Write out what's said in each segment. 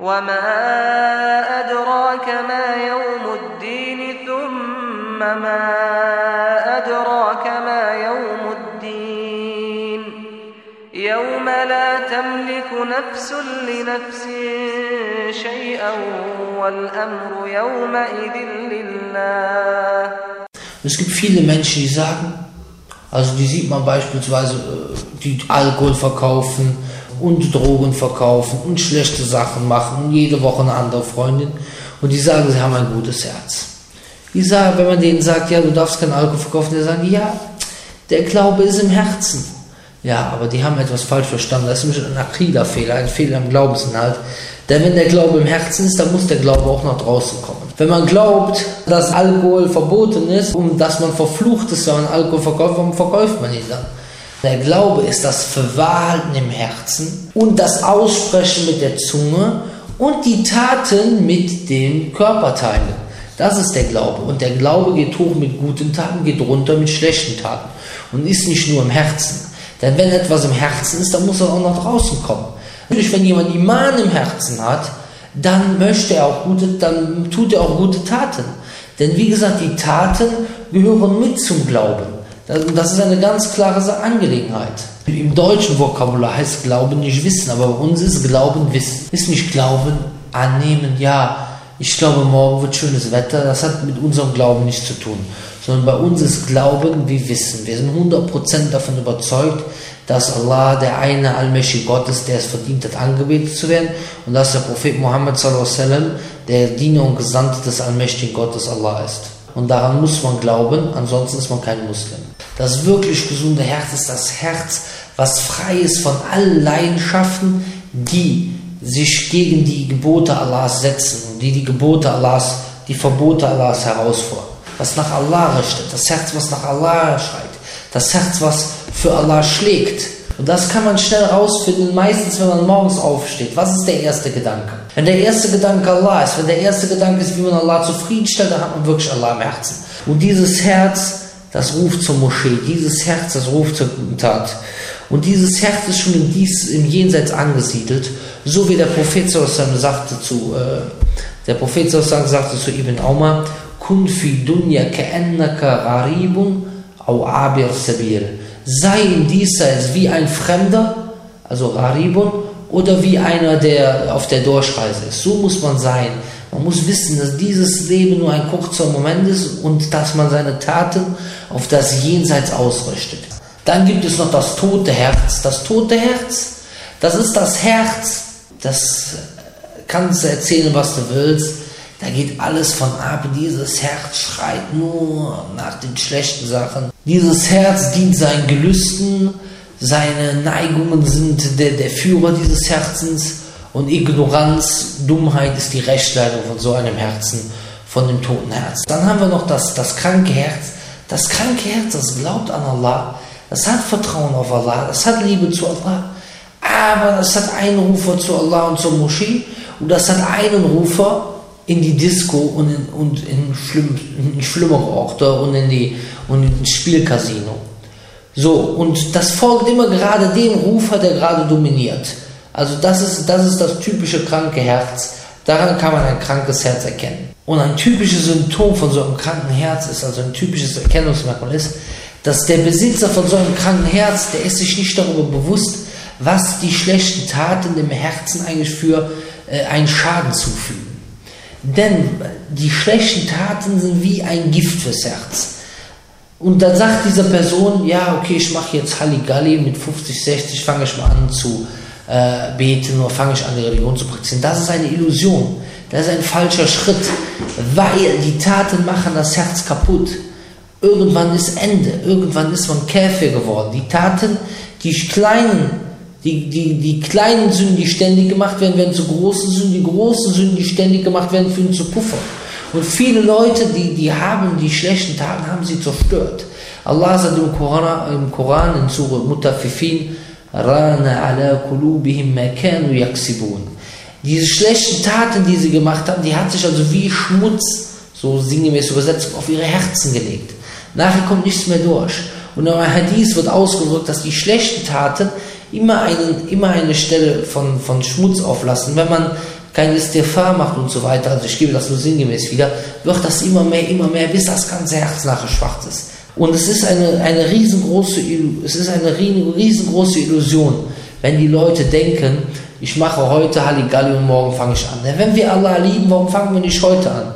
وما أدراك ما يوم الدين ثم ما أدراك ما يوم الدين يوم لا تملك نفس لنفس شيئا والأمر يومئذ لله Es gibt viele Menschen, die sagen, also die sieht man beispielsweise, äh, die Alkohol verkaufen und Drogen verkaufen und schlechte Sachen machen und jede Woche eine andere Freundin und die sagen, sie haben ein gutes Herz. Die sagen, wenn man denen sagt, ja, du darfst keinen Alkohol verkaufen, die sagen, ja, der Glaube ist im Herzen. Ja, aber die haben etwas falsch verstanden. Das ist ein Akida-Fehler, ein Fehler im Glaubensinhalt. Denn wenn der Glaube im Herzen ist, dann muss der Glaube auch nach draußen kommen. Wenn man glaubt, dass Alkohol verboten ist und dass man verflucht ist, wenn man Alkohol verkauft, warum verkauft man ihn dann? Der Glaube ist das Verwahren im Herzen und das Aussprechen mit der Zunge und die Taten mit den Körperteilen. Das ist der Glaube. Und der Glaube geht hoch mit guten Taten, geht runter mit schlechten Taten. Und ist nicht nur im Herzen. Denn wenn etwas im Herzen ist, dann muss er auch nach draußen kommen. Natürlich, wenn jemand Iman im Herzen hat, dann möchte er auch gute, dann tut er auch gute Taten. Denn wie gesagt, die Taten gehören mit zum Glauben. Das ist eine ganz klare Angelegenheit. Im deutschen Vokabular heißt Glauben nicht Wissen, aber bei uns ist Glauben Wissen. Ist nicht Glauben annehmen, ja, ich glaube, morgen wird schönes Wetter. Das hat mit unserem Glauben nichts zu tun. Sondern bei uns ist Glauben wie Wissen. Wir sind 100% davon überzeugt, dass Allah der eine allmächtige Gott ist, der es verdient hat, angebetet zu werden. Und dass der Prophet Muhammad der Diener und Gesandte des allmächtigen Gottes Allah ist. Und daran muss man glauben, ansonsten ist man kein Muslim. Das wirklich gesunde Herz ist das Herz, was frei ist von allen Leidenschaften, die sich gegen die Gebote Allahs setzen und die die Gebote Allahs, die Verbote Allahs herausfordern. Was nach Allah richtet, das Herz, was nach Allah schreit, das Herz, was für Allah schlägt. Und das kann man schnell rausfinden, meistens wenn man morgens aufsteht. Was ist der erste Gedanke? Wenn der erste Gedanke Allah ist, wenn der erste Gedanke ist, wie man Allah zufriedenstellt, dann hat man wirklich Allah im Herzen. Und dieses Herz, das ruft zur Moschee, dieses Herz, das ruft zur guten Tat. Und dieses Herz ist schon im, Dies, im Jenseits angesiedelt, so wie der Prophet sagte zu, äh, der Prophet sagte zu Ibn Umar, Kun fi dunya ka'annaka gharibun au abir sabir. Sei in diesseits wie ein Fremder, also gharibun, oder wie einer, der auf der Durchreise ist. So muss man sein. Man muss wissen, dass dieses Leben nur ein kurzer Moment ist und dass man seine Taten auf das Jenseits ausrichtet. Dann gibt es noch das tote Herz. Das tote Herz, das ist das Herz, das kannst du erzählen, was du willst. Da geht alles von ab. Dieses Herz schreit nur nach den schlechten Sachen. Dieses Herz dient seinen Gelüsten. Seine Neigungen sind der, der Führer dieses Herzens. Und Ignoranz, Dummheit ist die Rechtleitung von so einem Herzen, von dem toten Herz. Dann haben wir noch das, das kranke Herz. Das kranke Herz, das glaubt an Allah das hat Vertrauen auf Allah, das hat Liebe zu Allah, aber das hat einen Rufer zu Allah und zur Moschee und das hat einen Rufer in die Disco und in, und in, schlimm, in schlimmere Orte und in die und ins Spielcasino. So, und das folgt immer gerade dem Rufer, der gerade dominiert. Also das ist, das ist das typische kranke Herz. Daran kann man ein krankes Herz erkennen. Und ein typisches Symptom von so einem kranken Herz ist, also ein typisches Erkennungsmerkmal ist, dass der Besitzer von so einem kranken Herz, der ist sich nicht darüber bewusst, was die schlechten Taten dem Herzen eigentlich für äh, einen Schaden zufügen. Denn die schlechten Taten sind wie ein Gift fürs Herz. Und dann sagt diese Person, ja, okay, ich mache jetzt Halligalli, mit 50, 60 fange ich mal an zu äh, beten oder fange ich an, die Religion zu praktizieren. Das ist eine Illusion. Das ist ein falscher Schritt, weil die Taten machen das Herz kaputt. Irgendwann ist Ende, irgendwann ist man Käfer geworden. Die Taten, die kleinen, die, die, die kleinen Sünden, die ständig gemacht werden, werden zu großen Sünden, die großen Sünden, die ständig gemacht werden, führen zu Puffer. Und viele Leute, die, die haben die schlechten Taten, haben sie zerstört. Allah sagt im Koran, im Koran in Surah Mutafifin, Rana ala kulubihim ma kanu yaksibun. Diese schlechten Taten, die sie gemacht haben, die hat sich also wie Schmutz, so sinngemäß übersetzt, auf ihre Herzen gelegt. Nachher kommt nichts mehr durch. Und im Hadith wird ausgedrückt, dass die schlechten Taten immer, einen, immer eine Stelle von, von Schmutz auflassen. Wenn man kein Istighfar macht und so weiter, also ich gebe das nur sinngemäß wieder, wird das immer mehr, immer mehr, bis das ganze Herz nachher schwach ist. Und es ist eine, eine riesengroße, es ist eine riesengroße Illusion, wenn die Leute denken, ich mache heute Halligalli und morgen fange ich an. Denn wenn wir Allah lieben, warum fangen wir nicht heute an?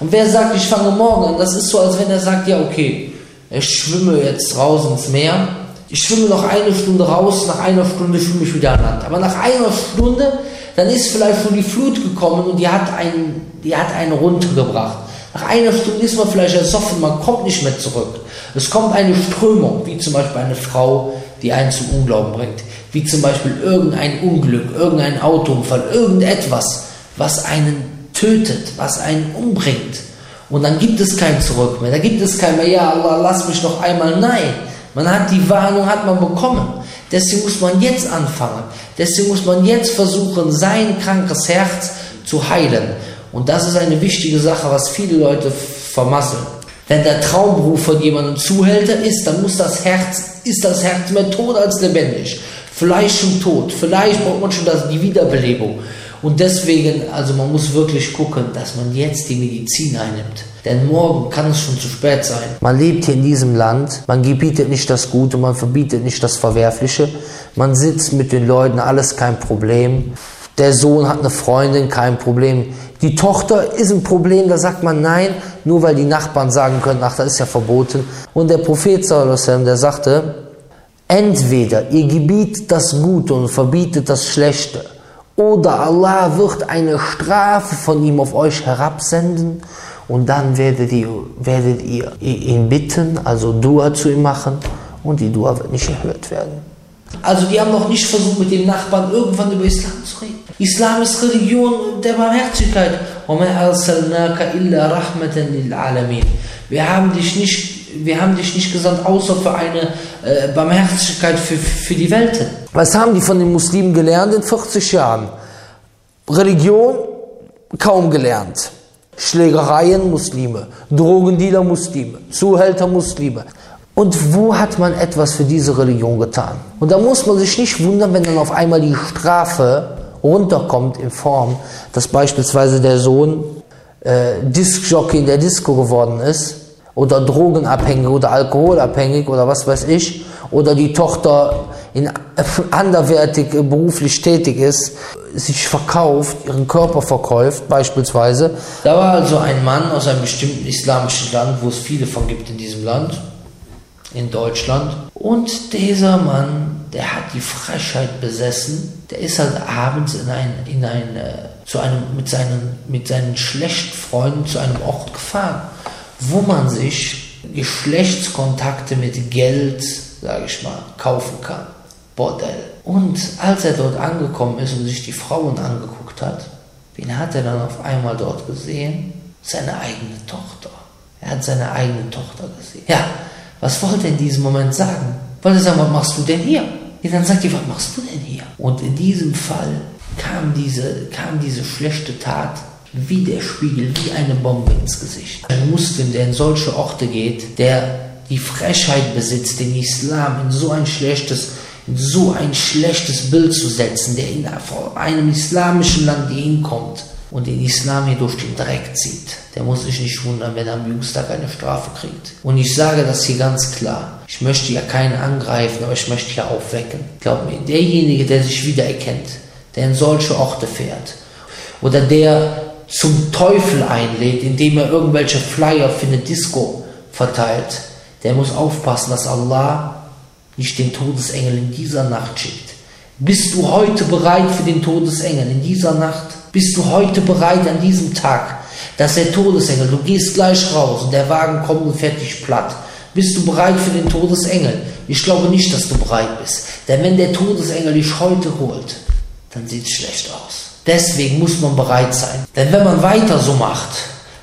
Und wer sagt, ich fange morgen an, das ist so, als wenn er sagt, ja okay, ich schwimme jetzt raus ins Meer, ich schwimme noch eine Stunde raus, nach einer Stunde schwimme ich wieder an Land. Aber nach einer Stunde dann ist vielleicht schon die Flut gekommen und die hat einen, die hat einen runtergebracht. Nach einer Stunde ist man vielleicht ersoffen, man kommt nicht mehr zurück. Es kommt eine Strömung, wie zum Beispiel eine Frau, die einen zum Unglauben bringt. Wie zum Beispiel irgendein Unglück, irgendein Autounfall, irgendetwas, was einen tötet, was einen umbringt. Und dann gibt es kein Zurück mehr. Da gibt es kein mehr, ja Allah, lass mich noch einmal. Nein, man hat die Warnung, hat man bekommen. Deswegen muss man jetzt anfangen. Deswegen muss man jetzt versuchen, sein krankes Herz zu heilen. Und das ist eine wichtige Sache, was viele Leute vermasseln. Wenn der Traumberuf von jemandem Zuhälter ist, dann muss das Herz, ist das Herz mehr tot als lebendig. Vielleicht schon tot, vielleicht braucht man schon das, die Wiederbelebung. Und deswegen, also man muss wirklich gucken, dass man jetzt die Medizin einnimmt. Denn morgen kann es schon zu spät sein. Man lebt hier in diesem Land, man gebietet nicht das Gute, man verbietet nicht das Verwerfliche. Man sitzt mit den Leuten, alles kein Problem. Der Sohn hat eine Freundin, kein Problem. Die Tochter ist ein Problem, da sagt man nein, nur weil die Nachbarn sagen können, ach, das ist ja verboten. Und der Prophet, der sagte, entweder ihr gebietet das Gute und verbietet das Schlechte, oder Allah wird eine Strafe von ihm auf euch herabsenden und dann werdet ihr, werdet ihr ihn bitten, also Dua zu ihm machen und die Dua wird nicht erhört werden. Also die haben noch nicht versucht mit dem Nachbarn irgendwann über Islam zu reden. Islam ist Religion der Barmherzigkeit. Wir haben dich nicht, wir haben dich nicht gesandt, außer für eine äh, Barmherzigkeit für, für die Welt. Was haben die von den Muslimen gelernt in 40 Jahren? Religion kaum gelernt. Schlägereien Muslime, Drogendealer Muslime, Zuhälter Muslime. Und wo hat man etwas für diese Religion getan? Und da muss man sich nicht wundern, wenn dann auf einmal die Strafe runterkommt in Form, dass beispielsweise der Sohn äh, Diskjockey in der Disco geworden ist oder drogenabhängig oder alkoholabhängig oder was weiß ich oder die Tochter in anderwertig beruflich tätig ist, sich verkauft, ihren Körper verkauft beispielsweise. Da war also ein Mann aus einem bestimmten islamischen Land, wo es viele von gibt in diesem Land, in Deutschland. Und dieser Mann, der hat die Frechheit besessen, der ist halt abends in ein, in ein, äh, zu einem, mit, seinen, mit seinen Schlechtfreunden zu einem Ort gefahren, wo man sich Geschlechtskontakte mit Geld, sage ich mal, kaufen kann. Bordell. Und als er dort angekommen ist und sich die Frauen angeguckt hat, wen hat er dann auf einmal dort gesehen? Seine eigene Tochter. Er hat seine eigene Tochter gesehen. Ja, was wollte er in diesem Moment sagen? Wollte er sagen, was machst du denn hier? Ja, dann sagt er, was machst du denn hier? Und in diesem Fall kam diese, kam diese schlechte Tat wie der Spiegel, wie eine Bombe ins Gesicht. Ein Muslim, der in solche Orte geht, der die Frechheit besitzt, den Islam in so ein schlechtes so ein schlechtes Bild zu setzen, der in einem islamischen Land hinkommt und den Islam hier durch den Dreck zieht, der muss sich nicht wundern, wenn er am Jüngstag eine Strafe kriegt. Und ich sage das hier ganz klar. Ich möchte ja keinen angreifen, aber ich möchte ja aufwecken. Glaub mir, derjenige, der sich wiedererkennt, der in solche Orte fährt, oder der zum Teufel einlädt, indem er irgendwelche Flyer für eine Disco verteilt, der muss aufpassen, dass Allah nicht den Todesengel in dieser Nacht schickt. Bist du heute bereit für den Todesengel in dieser Nacht? Bist du heute bereit an diesem Tag, dass der Todesengel, du gehst gleich raus und der Wagen kommt und fährt dich platt. Bist du bereit für den Todesengel? Ich glaube nicht, dass du bereit bist. Denn wenn der Todesengel dich heute holt, dann sieht es schlecht aus. Deswegen muss man bereit sein. Denn wenn man weiter so macht,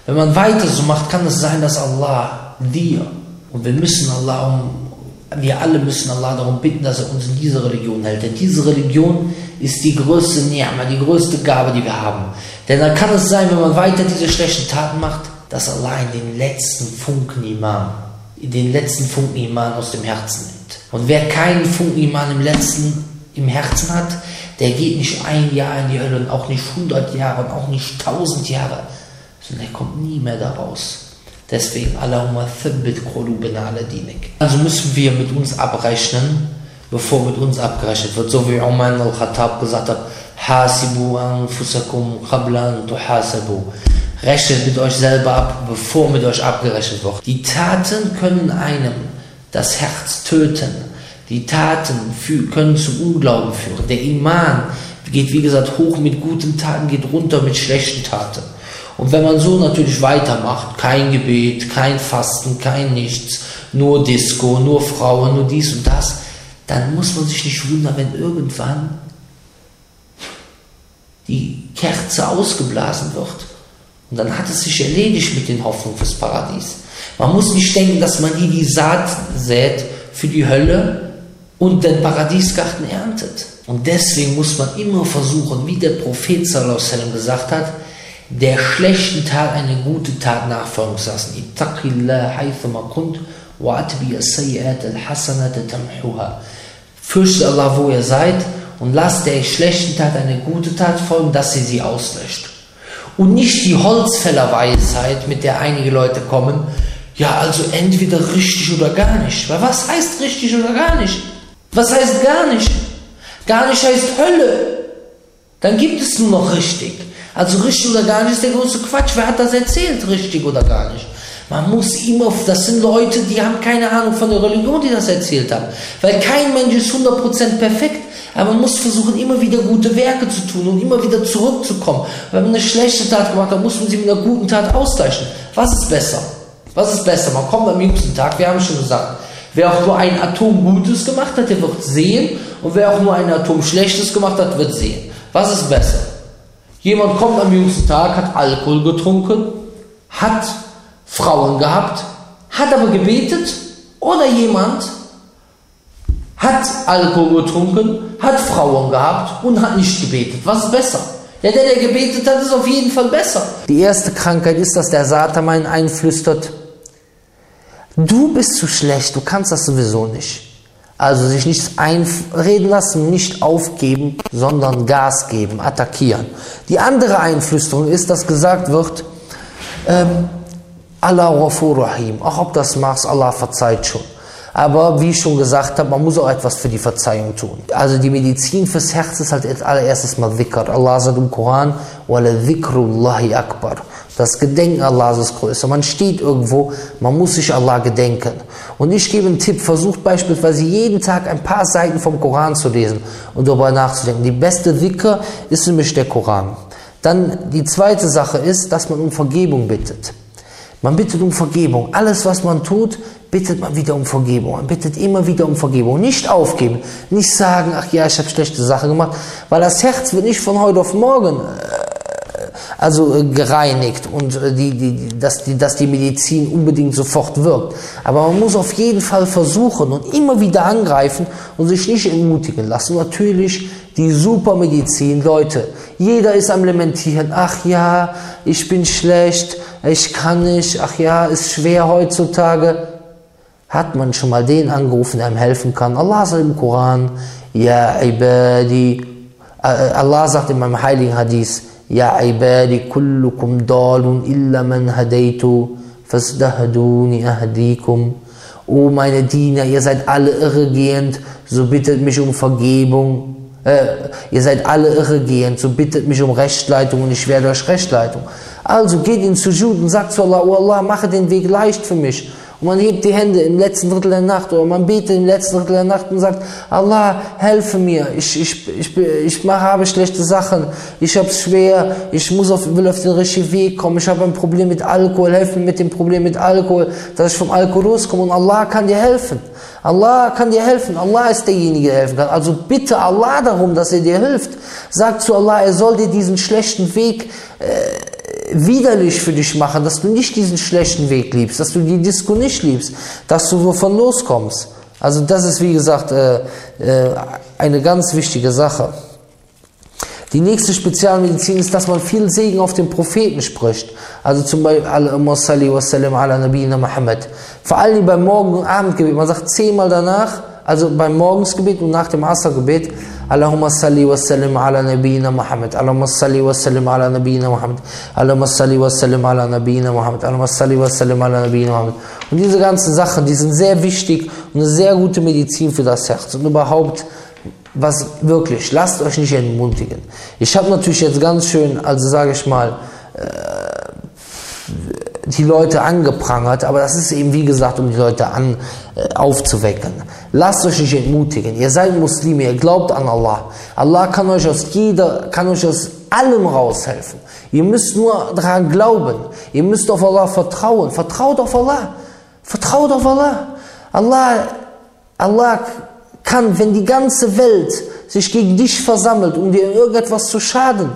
wenn man weiter so macht, kann es sein, dass Allah dir, und wir müssen Allah um wir alle müssen Allah darum bitten, dass er uns in diese Religion hält. Denn diese Religion ist die größte Ni'ma, die größte Gabe, die wir haben. Denn dann kann es sein, wenn man weiter diese schlechten Taten macht, dass Allah in den letzten Funken Iman, in den letzten Funken Iman aus dem Herzen nimmt. Und wer keinen Funken Iman im letzten im Herzen hat, der geht nicht ein Jahr in die Hölle und auch nicht 100 Jahre und auch nicht 1000 Jahre, sondern er kommt nie mehr daraus. Deswegen, Allahumma thabbit qulubina ala dinik. Also müssen wir mit uns abrechnen, bevor mit uns abgerechnet wird. So wie Umar al-Khattab gesagt hat, Hasibu anfusakum qabla an tuhasabu. Rechnet mit euch selber ab, bevor mit euch abgerechnet wird. Die Taten können einem das Herz töten. Die Taten können zum Unglauben führen. Der Iman geht, wie gesagt, hoch mit guten Taten, geht runter mit schlechten Taten. Und wenn man so natürlich weitermacht, kein Gebet, kein Fasten, kein Nichts, nur Disco, nur Frauen, nur dies und das, dann muss man sich nicht wundern, wenn irgendwann die Kerze ausgeblasen wird. Und dann hat es sich erledigt mit den Hoffnungen fürs Paradies. Man muss nicht denken, dass man hier die Saat sät für die Hölle und den Paradiesgarten erntet. Und deswegen muss man immer versuchen, wie der Prophet sallallahu gesagt hat, der schlechten Tat eine gute Tat nachfolgen zu lassen. Fürchte Allah, wo ihr seid, und lasst der schlechten Tat eine gute Tat folgen, dass sie sie auslöscht. Und nicht die Holzfällerweisheit, mit der einige Leute kommen, ja, also entweder richtig oder gar nicht. Weil was heißt richtig oder gar nicht? Was heißt gar nicht? Gar nicht heißt Hölle. Dann gibt es nur noch richtig. Also richtig oder gar nicht ist der große Quatsch. Wer hat das erzählt, richtig oder gar nicht? Man muss immer, das sind Leute, die haben keine Ahnung von der Religion, die das erzählt haben. Weil kein Mensch ist 100% perfekt. Aber man muss versuchen, immer wieder gute Werke zu tun und immer wieder zurückzukommen. Wenn man eine schlechte Tat gemacht hat, muss man sie mit einer guten Tat austauschen. Was ist besser? Was ist besser? Man kommt am jüngsten Tag, wir haben schon gesagt, wer auch nur ein Atom Gutes gemacht hat, der wird sehen. Und wer auch nur ein Atom Schlechtes gemacht hat, wird sehen. Was ist besser? Jemand kommt am jüngsten Tag, hat Alkohol getrunken, hat Frauen gehabt, hat aber gebetet. Oder jemand hat Alkohol getrunken, hat Frauen gehabt und hat nicht gebetet. Was ist besser? Ja, der, der gebetet hat, ist auf jeden Fall besser. Die erste Krankheit ist, dass der Satan einen einflüstert, du bist zu schlecht, du kannst das sowieso nicht. Also sich nichts einreden lassen, nicht aufgeben, sondern Gas geben, attackieren. Die andere Einflüsterung ist, dass gesagt wird, ähm, Allah Rahim, auch ob das machst, Allah verzeiht schon. Aber wie ich schon gesagt habe, man muss auch etwas für die Verzeihung tun. Also die Medizin fürs Herz ist halt als allererstes mal Dhikr. Allah sagt im Koran, wala dhikrullahi akbar. Das Gedenken Allahs ist größer. Man steht irgendwo, man muss sich Allah gedenken. Und ich gebe einen Tipp, versucht beispielsweise jeden Tag ein paar Seiten vom Koran zu lesen und darüber nachzudenken. Die beste Dhikr ist nämlich der Koran. Dann die zweite Sache ist, dass man um Vergebung bittet. Man bittet um Vergebung. Alles, was man tut, bittet man wieder um Vergebung. Man bittet immer wieder um Vergebung. Nicht aufgeben. Nicht sagen, ach ja, ich habe schlechte Sachen gemacht. Weil das Herz wird nicht von heute auf morgen äh, also äh, gereinigt und äh, die, die, dass, die, dass die Medizin unbedingt sofort wirkt. Aber man muss auf jeden Fall versuchen und immer wieder angreifen und sich nicht entmutigen lassen. Natürlich die Supermedizin, Leute, jeder ist am Lamentieren. Ach ja, ich bin schlecht, ich kann nicht, ach ja, ist schwer heutzutage. Hat man schon mal den angerufen, der einem helfen kann? Allah sagt im Koran, Ja ibadi, äh, Allah sagt in meinem heiligen Hadith, Ja ibadi kullukum dalun illa man hadaytu, fasdahduni ahdikum. O meine Diener, ihr seid alle irregehend, so bittet mich um Vergebung. Äh, ihr seid alle irregehend, so bittet mich um Rechtleitung und ich werde euch Rechtleitung. Also geht in Sujud und sagt zu Allah, oh Allah, mache den Weg leicht für mich. Und man hebt die Hände im letzten Drittel der Nacht oder man betet im letzten Drittel der Nacht und sagt, Allah, helfe mir, ich, ich, ich, ich mache, habe schlechte Sachen, ich habe es schwer, ich muss auf, will auf den richtigen Weg kommen, ich habe ein Problem mit Alkohol, helfe mir mit dem Problem mit Alkohol, dass ich vom Alkohol loskomme. Und Allah kann dir helfen. Allah kann dir helfen, Allah ist derjenige, der helfen kann. Also bitte Allah darum, dass er dir hilft. Sag zu Allah, er soll dir diesen schlechten Weg äh, widerlich für dich machen, dass du nicht diesen schlechten Weg liebst, dass du die Disco nicht liebst, dass du wovon loskommst. Also das ist wie gesagt äh, äh, eine ganz wichtige Sache. Die nächste Spezialmedizin ist, dass man viel Segen auf den Propheten spricht. Also zum Beispiel ala Nabiyina Muhammad. Vor allem beim Morgen- und Abendgebet. Man sagt zehnmal danach, also beim Morgensgebet und nach dem Assergebet, Ala nabiyyina Muhammad. Allahumma salli wa sallim ala nabiyyina Muhammad. Allahumma salli wa sallim ala nabiyyina Muhammad. Allahumma salli wa sallim ala nabiyyina Muhammad. Und diese ganzen Sachen, die sind sehr wichtig und eine sehr gute Medizin für das Herz. Und überhaupt, was wirklich, lasst euch nicht entmutigen. Ich habe natürlich jetzt ganz schön, also sage ich mal, die Leute angeprangert, aber das ist eben wie gesagt, um die Leute an, äh, aufzuwecken. Lasst euch nicht entmutigen. Ihr seid Muslime, ihr glaubt an Allah. Allah kann euch aus jeder, kann euch aus allem raushelfen. Ihr müsst nur daran glauben. Ihr müsst auf Allah vertrauen. Vertraut auf Allah. Vertraut auf Allah. Allah, Allah kann, wenn die ganze Welt sich gegen dich versammelt, um dir irgendetwas zu schaden,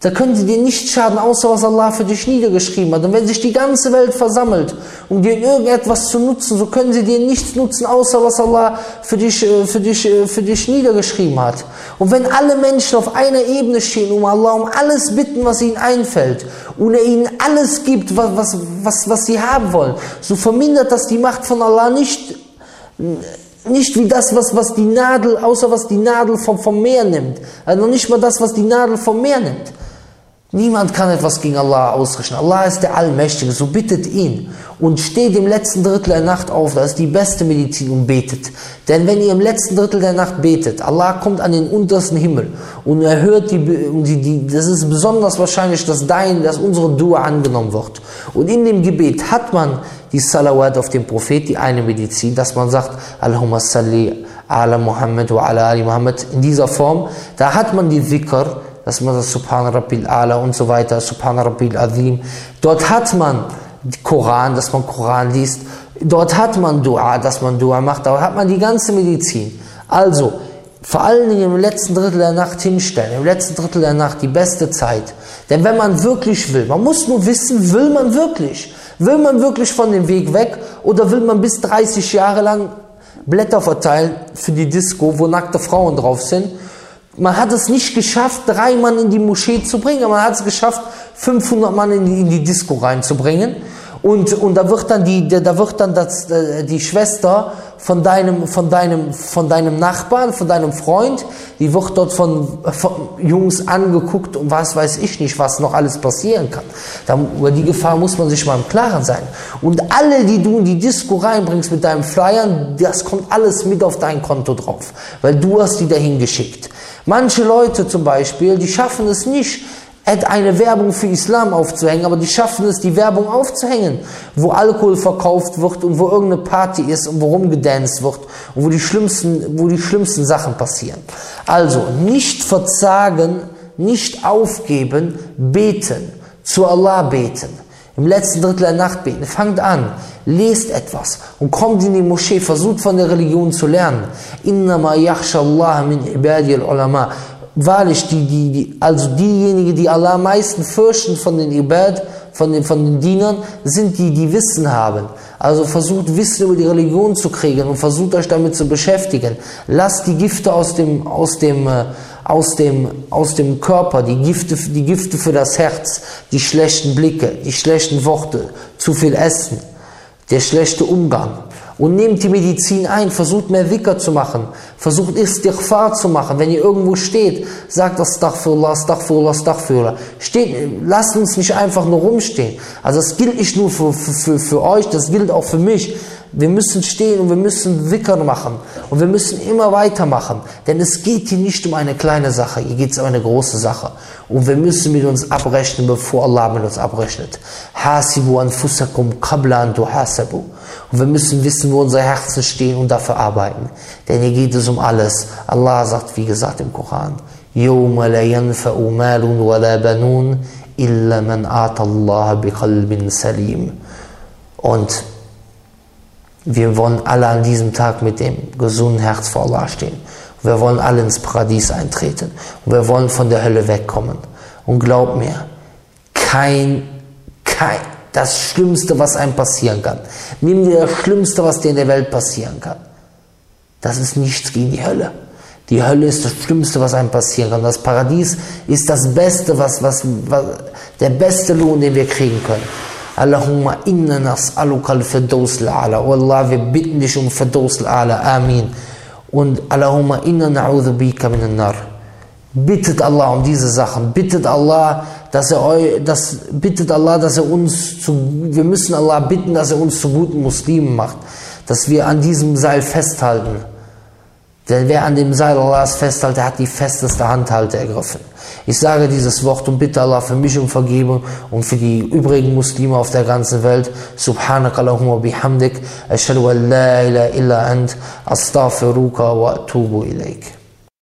da können sie dir nicht schaden, außer was Allah für dich niedergeschrieben hat. Und wenn sich die ganze Welt versammelt, um dir irgendetwas zu nutzen, so können sie dir nichts nutzen, außer was Allah für dich, äh, für dich, äh, für dich niedergeschrieben hat. Und wenn alle Menschen auf einer Ebene stehen, um Allah um alles bitten, was ihnen einfällt, und er ihnen alles gibt, was, was, was, was sie haben wollen, so vermindert das die Macht von Allah nicht, nicht wie das, was, was die Nadel, außer was die Nadel vom, vom Meer nimmt. Also nicht mal das, was die Nadel vom Meer nimmt. Niemand kann etwas gegen Allah ausrichten. Allah ist der Allmächtige, so bittet ihn und steht im letzten Drittel der Nacht auf. Das ist die beste Medizin und betet. Denn wenn ihr im letzten Drittel der Nacht betet, Allah kommt an den untersten Himmel und er hört die, die, die das ist besonders wahrscheinlich, dass dein, dass unsere Dua angenommen wird. Und in dem Gebet hat man die Salawat auf den Prophet, die eine Medizin, dass man sagt, Allahumma salli ala Muhammad wa ala ali Muhammad in dieser Form. Da hat man die Dhikr, dass man das Subhan Rabbil Ala und so weiter, Subhan Rabbil Azim. Dort hat man Koran, dass man Koran liest. Dort hat man Dua, dass man Dua macht. Dort hat man die ganze Medizin. Also, vor allen Dingen im letzten Drittel der Nacht hinstellen. Im letzten Drittel der Nacht die beste Zeit. Denn wenn man wirklich will, man muss nur wissen, will man wirklich? Will man wirklich von dem Weg weg oder will man bis 30 Jahre lang Blätter verteilen für die Disco, wo nackte Frauen drauf sind man hat es nicht geschafft, drei Mann in die Moschee zu bringen, man hat es geschafft, 500 Mann in die, in die Disco reinzubringen. Und, und da wird dann, die, da wird dann das, äh, die Schwester von deinem, von, deinem, von deinem Nachbarn, von deinem Freund, die wird dort von, von Jungs angeguckt und was weiß ich nicht, was noch alles passieren kann. Da, über die Gefahr muss man sich mal im Klaren sein. Und alle, die du in die Disco reinbringst mit deinem Flyern, das kommt alles mit auf dein Konto drauf, weil du hast die dahin geschickt. Manche Leute zum Beispiel, die schaffen es nicht, eine Werbung für Islam aufzuhängen, aber die schaffen es, die Werbung aufzuhängen, wo Alkohol verkauft wird und wo irgendeine Party ist und wo rumgedanced wird und wo die schlimmsten, wo die schlimmsten Sachen passieren. Also nicht verzagen, nicht aufgeben, beten, zu Allah beten. Im letzten Drittel der Nacht beten. Fangt an, lest etwas und kommt in die Moschee, versucht von der Religion zu lernen. Innama Allah min ibadi al-ulama. Wahrlich, die, die, die, also diejenigen, die Allah am meisten fürchten von den Ibad, von den, von den Dienern, sind die, die Wissen haben. Also versucht Wissen über die Religion zu kriegen und versucht euch damit zu beschäftigen. Lasst die Gifte aus dem, aus dem, äh, aus dem, aus dem Körper, die Gifte, die Gifte für das Herz, die schlechten Blicke, die schlechten Worte, zu viel Essen, der schlechte Umgang. Und nehmt die Medizin ein, versucht mehr Wicker zu machen, versucht Istighfar zu machen. Wenn ihr irgendwo steht, sagt Astaghfirullah, Astaghfirullah, Astaghfirullah. Steht, lasst uns nicht einfach nur rumstehen. Also das gilt nicht nur für, für, für euch, das gilt auch für mich. Wir müssen stehen und wir müssen Wicker machen. Und wir müssen immer weitermachen. Denn es geht hier nicht um eine kleine Sache, hier geht es um eine große Sache. Und wir müssen mit uns abrechnen, bevor Allah mit uns abrechnet. Hasibu anfusakum qabla an tuhasabu. Und wir müssen wissen, wo unsere Herzen stehen und dafür arbeiten. Denn hier geht es um alles. Allah sagt, wie gesagt im Koran, يوم لا ينفع مال ولا بنون إلا من آتى الله بقلب سليم. Und wir wollen alle an diesem Tag mit dem gesunden Herz vor Allah stehen. Wir wollen alle ins Paradies eintreten. Wir wollen von der Hölle wegkommen. Und glaub mir, kein, kein, das Schlimmste, was einem passieren kann. Nimm dir das Schlimmste, was dir in der Welt passieren kann. Das ist nichts gegen die Hölle. Die Hölle ist das Schlimmste, was einem passieren kann. Das Paradies ist das Beste, was, was, was der beste Lohn, den wir kriegen können. Allahumma inna nas'aluka al-Firdaus al-Ala. Oh Allah, wir bitten dich um Firdaus al-Ala. Amin. und Allahumma inna na'udhu bika minan nar. Bittet Allah um diese Sachen. Bittet Allah, dass er euch, dass, bittet Allah, dass er uns zu, wir müssen Allah bitten, dass er uns zu guten Muslimen macht. Dass wir an diesem Seil festhalten. Denn wer an dem Seil Allahs festhält, der hat die festeste Handhalte ergriffen. Ich sage dieses Wort und bitte Allah für mich um Vergebung und für die übrigen Muslime auf der ganzen Welt. Subhanak Allahumma bihamdik. Ashhadu an la illa ant. Astaghfiruka wa atubu ilaik.